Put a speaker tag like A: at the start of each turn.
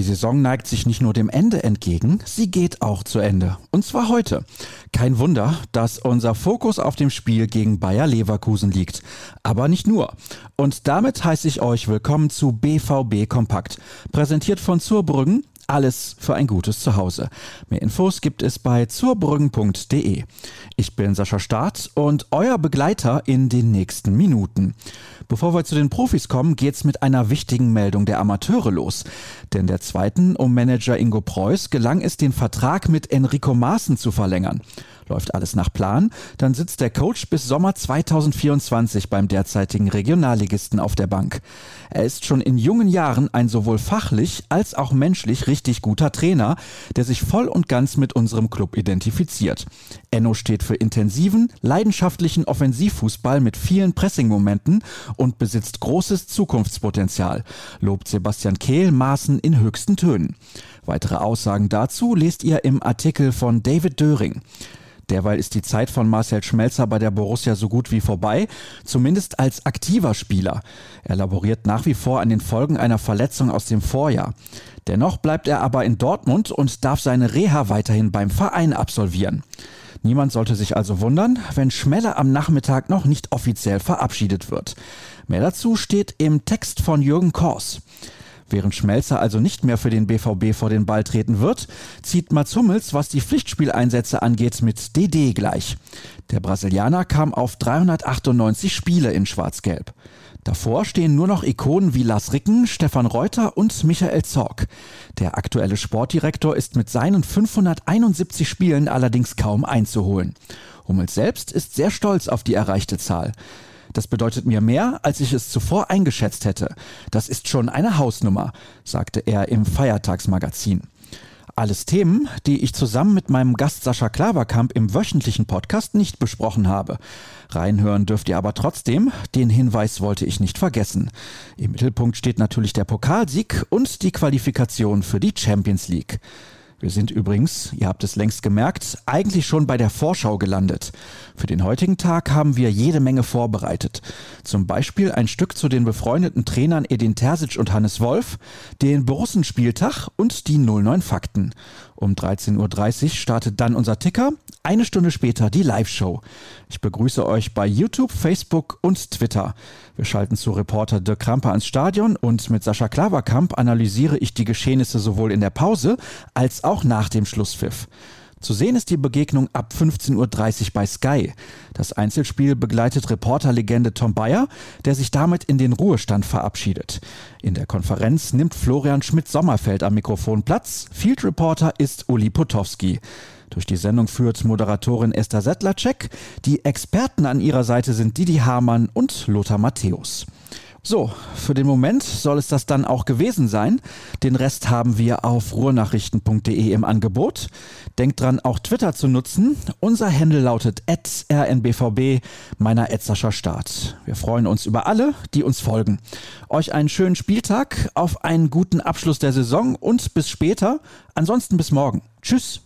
A: Die Saison neigt sich nicht nur dem Ende entgegen, sie geht auch zu Ende. Und zwar heute. Kein Wunder, dass unser Fokus auf dem Spiel gegen Bayer Leverkusen liegt. Aber nicht nur. Und damit heiße ich euch willkommen zu BVB Kompakt. Präsentiert von Zurbrüggen, alles für ein gutes Zuhause. Mehr Infos gibt es bei zurbrüggen.de. Ich bin Sascha Staat und euer Begleiter in den nächsten Minuten. Bevor wir zu den Profis kommen, geht's mit einer wichtigen Meldung der Amateure los. Denn der zweiten um Manager Ingo Preuß gelang es, den Vertrag mit Enrico Maaßen zu verlängern. Läuft alles nach Plan, dann sitzt der Coach bis Sommer 2024 beim derzeitigen Regionalligisten auf der Bank. Er ist schon in jungen Jahren ein sowohl fachlich als auch menschlich richtig guter Trainer, der sich voll und ganz mit unserem Club identifiziert. Enno steht für intensiven, leidenschaftlichen Offensivfußball mit vielen Pressingmomenten und besitzt großes Zukunftspotenzial, lobt Sebastian Kehl Maßen in höchsten Tönen. Weitere Aussagen dazu lest ihr im Artikel von David Döring. Derweil ist die Zeit von Marcel Schmelzer bei der Borussia so gut wie vorbei, zumindest als aktiver Spieler. Er laboriert nach wie vor an den Folgen einer Verletzung aus dem Vorjahr. Dennoch bleibt er aber in Dortmund und darf seine Reha weiterhin beim Verein absolvieren. Niemand sollte sich also wundern, wenn Schmeller am Nachmittag noch nicht offiziell verabschiedet wird. Mehr dazu steht im Text von Jürgen Kors. Während Schmelzer also nicht mehr für den BVB vor den Ball treten wird, zieht Mats Hummels, was die Pflichtspieleinsätze angeht, mit DD gleich. Der Brasilianer kam auf 398 Spiele in Schwarz-Gelb. Davor stehen nur noch Ikonen wie Lars Ricken, Stefan Reuter und Michael Zorg. Der aktuelle Sportdirektor ist mit seinen 571 Spielen allerdings kaum einzuholen. Hummels selbst ist sehr stolz auf die erreichte Zahl. Das bedeutet mir mehr, als ich es zuvor eingeschätzt hätte. Das ist schon eine Hausnummer, sagte er im Feiertagsmagazin. Alles Themen, die ich zusammen mit meinem Gast Sascha Klaverkamp im wöchentlichen Podcast nicht besprochen habe. Reinhören dürft ihr aber trotzdem, den Hinweis wollte ich nicht vergessen. Im Mittelpunkt steht natürlich der Pokalsieg und die Qualifikation für die Champions League. Wir sind übrigens, ihr habt es längst gemerkt, eigentlich schon bei der Vorschau gelandet. Für den heutigen Tag haben wir jede Menge vorbereitet. Zum Beispiel ein Stück zu den befreundeten Trainern Edin Terzic und Hannes Wolf, den Borussenspieltag und die 09 Fakten. Um 13.30 Uhr startet dann unser Ticker, eine Stunde später die Live-Show. Ich begrüße euch bei YouTube, Facebook und Twitter. Wir schalten zu Reporter Dirk Kramper ans Stadion und mit Sascha Klaverkamp analysiere ich die Geschehnisse sowohl in der Pause als auch nach dem Schlusspfiff. Zu sehen ist die Begegnung ab 15.30 Uhr bei Sky. Das Einzelspiel begleitet Reporterlegende Tom Bayer, der sich damit in den Ruhestand verabschiedet. In der Konferenz nimmt Florian Schmidt-Sommerfeld am Mikrofon Platz. Field Reporter ist Uli Potowski. Durch die Sendung führt Moderatorin Esther Settlercheck. Die Experten an ihrer Seite sind Didi Hamann und Lothar Matthäus. So, für den Moment soll es das dann auch gewesen sein. Den Rest haben wir auf ruhrnachrichten.de im Angebot. Denkt dran, auch Twitter zu nutzen. Unser Handle lautet rnbvb, meiner Etzerscher Start. Wir freuen uns über alle, die uns folgen. Euch einen schönen Spieltag, auf einen guten Abschluss der Saison und bis später. Ansonsten bis morgen. Tschüss.